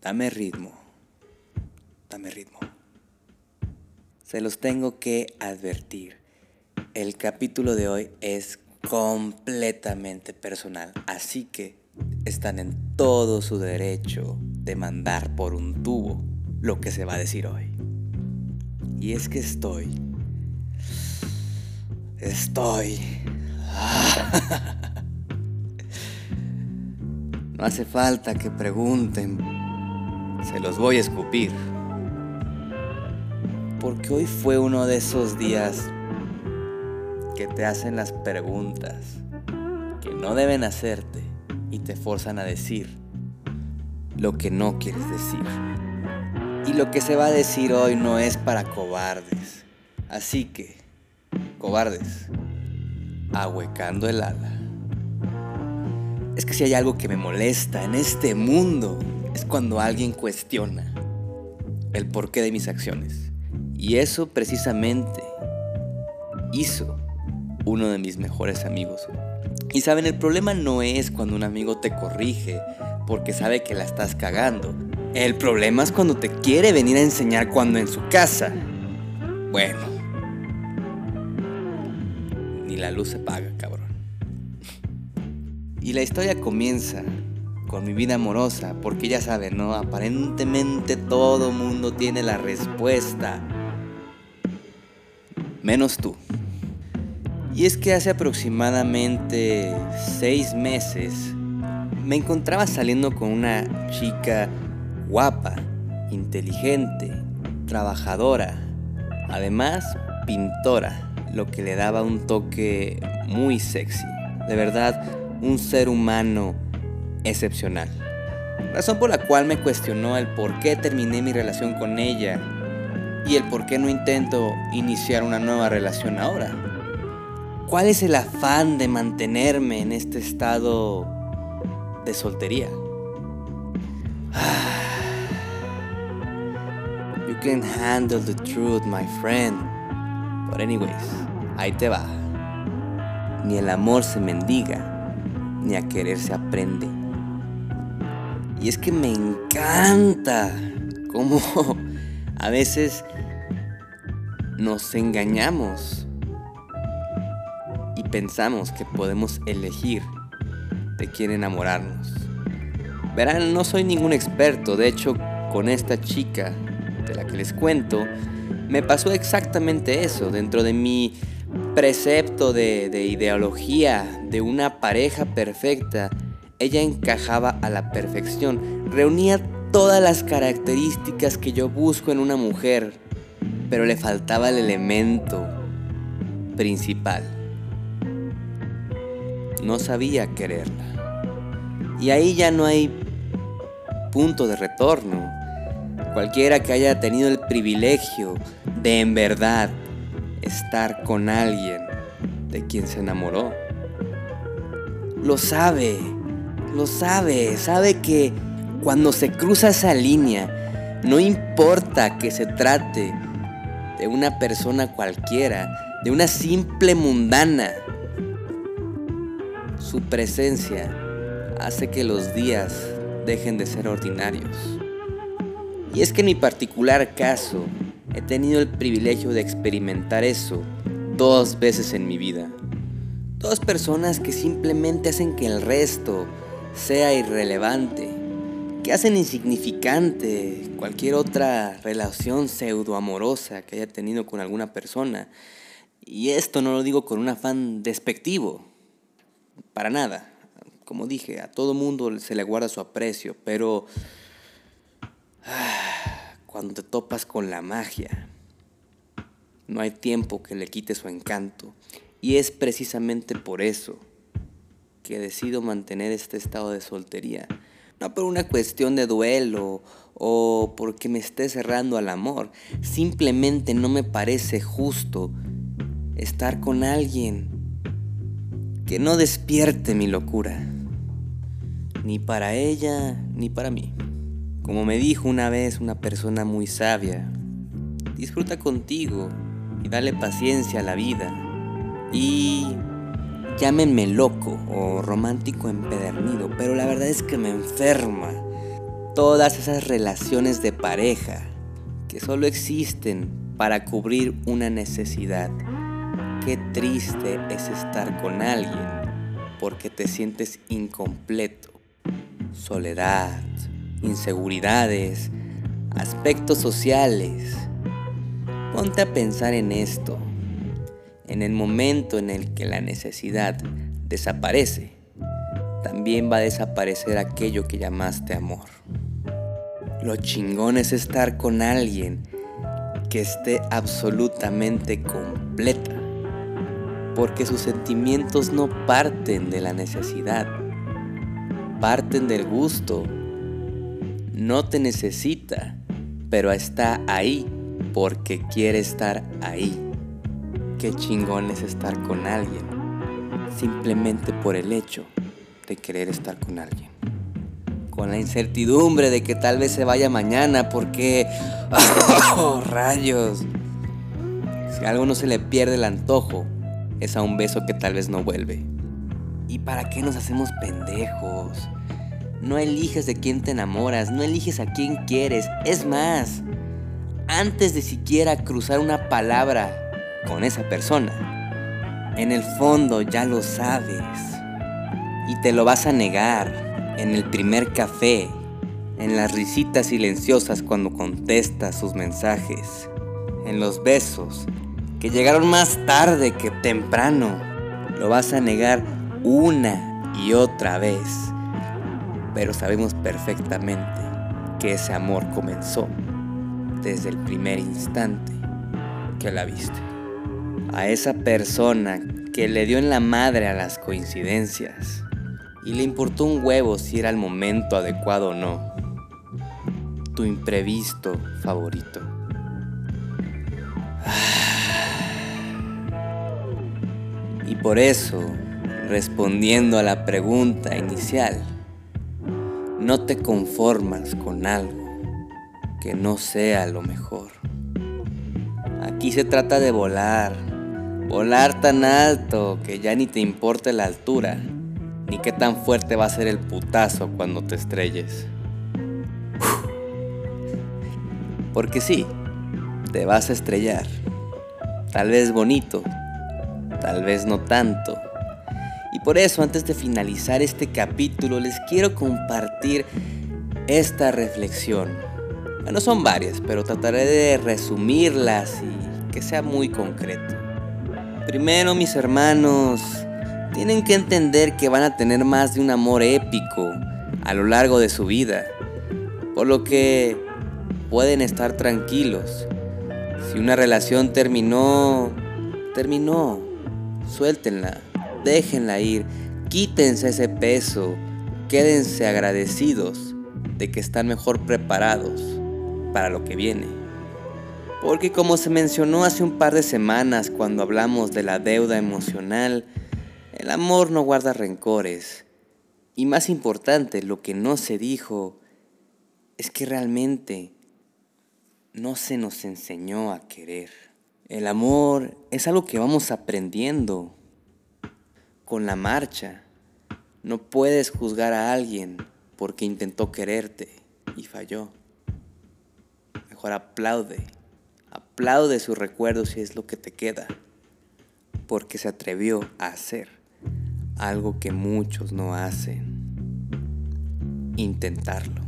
Dame ritmo. Dame ritmo. Se los tengo que advertir. El capítulo de hoy es completamente personal, así que están en todo su derecho de mandar por un tubo lo que se va a decir hoy. Y es que estoy... Estoy... No hace falta que pregunten. Se los voy a escupir. Porque hoy fue uno de esos días que te hacen las preguntas que no deben hacerte y te forzan a decir lo que no quieres decir. Y lo que se va a decir hoy no es para cobardes. Así que, cobardes, ahuecando el ala. Es que si hay algo que me molesta en este mundo, es cuando alguien cuestiona el porqué de mis acciones. Y eso precisamente hizo uno de mis mejores amigos. Y saben, el problema no es cuando un amigo te corrige porque sabe que la estás cagando. El problema es cuando te quiere venir a enseñar cuando en su casa. Bueno. Ni la luz se paga, cabrón. Y la historia comienza con mi vida amorosa, porque ya saben, ¿no? Aparentemente todo mundo tiene la respuesta. Menos tú. Y es que hace aproximadamente seis meses me encontraba saliendo con una chica guapa, inteligente, trabajadora, además pintora, lo que le daba un toque muy sexy. De verdad, un ser humano excepcional. Razón por la cual me cuestionó el por qué terminé mi relación con ella y el por qué no intento iniciar una nueva relación ahora. ¿Cuál es el afán de mantenerme en este estado de soltería? You can handle the truth, my friend. But anyways, ahí te va. Ni el amor se mendiga, ni a querer se aprende. Y es que me encanta cómo a veces nos engañamos y pensamos que podemos elegir de quién enamorarnos. Verán, no soy ningún experto, de hecho con esta chica de la que les cuento, me pasó exactamente eso dentro de mi precepto de, de ideología de una pareja perfecta, ella encajaba a la perfección, reunía todas las características que yo busco en una mujer, pero le faltaba el elemento principal. No sabía quererla. Y ahí ya no hay punto de retorno. Cualquiera que haya tenido el privilegio de en verdad estar con alguien de quien se enamoró. Lo sabe, lo sabe, sabe que cuando se cruza esa línea, no importa que se trate de una persona cualquiera, de una simple mundana, su presencia hace que los días dejen de ser ordinarios. Y es que en mi particular caso, He tenido el privilegio de experimentar eso dos veces en mi vida. Dos personas que simplemente hacen que el resto sea irrelevante, que hacen insignificante cualquier otra relación pseudoamorosa que haya tenido con alguna persona. Y esto no lo digo con un afán despectivo, para nada. Como dije, a todo mundo se le guarda su aprecio, pero... Ah, cuando te topas con la magia. No hay tiempo que le quite su encanto. Y es precisamente por eso que decido mantener este estado de soltería. No por una cuestión de duelo o porque me esté cerrando al amor. Simplemente no me parece justo estar con alguien que no despierte mi locura. Ni para ella ni para mí. Como me dijo una vez una persona muy sabia, disfruta contigo y dale paciencia a la vida. Y llámenme loco o romántico empedernido, pero la verdad es que me enferma todas esas relaciones de pareja que solo existen para cubrir una necesidad. Qué triste es estar con alguien porque te sientes incompleto. Soledad, inseguridades, aspectos sociales. Ponte a pensar en esto. En el momento en el que la necesidad desaparece, también va a desaparecer aquello que llamaste amor. Lo chingón es estar con alguien que esté absolutamente completa, porque sus sentimientos no parten de la necesidad, parten del gusto no te necesita, pero está ahí porque quiere estar ahí. Qué chingón es estar con alguien, simplemente por el hecho de querer estar con alguien. Con la incertidumbre de que tal vez se vaya mañana porque... ¡Oh, rayos! Si algo no se le pierde el antojo, es a un beso que tal vez no vuelve. ¿Y para qué nos hacemos pendejos? No eliges de quién te enamoras, no eliges a quién quieres. Es más, antes de siquiera cruzar una palabra con esa persona, en el fondo ya lo sabes. Y te lo vas a negar en el primer café, en las risitas silenciosas cuando contestas sus mensajes, en los besos que llegaron más tarde que temprano. Lo vas a negar una y otra vez pero sabemos perfectamente que ese amor comenzó desde el primer instante que la viste. A esa persona que le dio en la madre a las coincidencias y le importó un huevo si era el momento adecuado o no. Tu imprevisto favorito. Y por eso, respondiendo a la pregunta inicial, no te conformas con algo que no sea lo mejor. Aquí se trata de volar, volar tan alto que ya ni te importe la altura, ni qué tan fuerte va a ser el putazo cuando te estrelles. Porque sí, te vas a estrellar. Tal vez bonito, tal vez no tanto y por eso, antes de finalizar este capítulo, les quiero compartir esta reflexión. Bueno, son varias, pero trataré de resumirlas y que sea muy concreto. Primero, mis hermanos, tienen que entender que van a tener más de un amor épico a lo largo de su vida, por lo que pueden estar tranquilos. Si una relación terminó, terminó, suéltenla déjenla ir, quítense ese peso, quédense agradecidos de que están mejor preparados para lo que viene. Porque como se mencionó hace un par de semanas cuando hablamos de la deuda emocional, el amor no guarda rencores. Y más importante, lo que no se dijo es que realmente no se nos enseñó a querer. El amor es algo que vamos aprendiendo con la marcha. No puedes juzgar a alguien porque intentó quererte y falló. Mejor aplaude, aplaude su recuerdo si es lo que te queda, porque se atrevió a hacer algo que muchos no hacen. Intentarlo.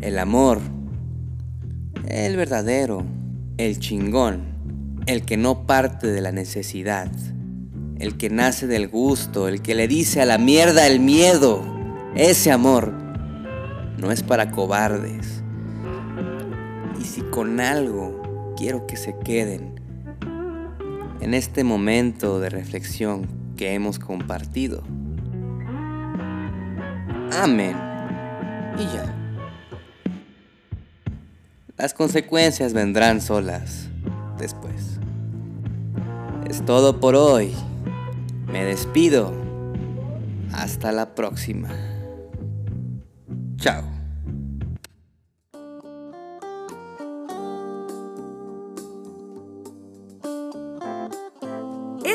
El amor, el verdadero, el chingón, el que no parte de la necesidad el que nace del gusto, el que le dice a la mierda el miedo. Ese amor no es para cobardes. Y si con algo quiero que se queden, en este momento de reflexión que hemos compartido. Amén. Y ya. Las consecuencias vendrán solas después. Es todo por hoy. Me despido. Hasta la próxima. Chao.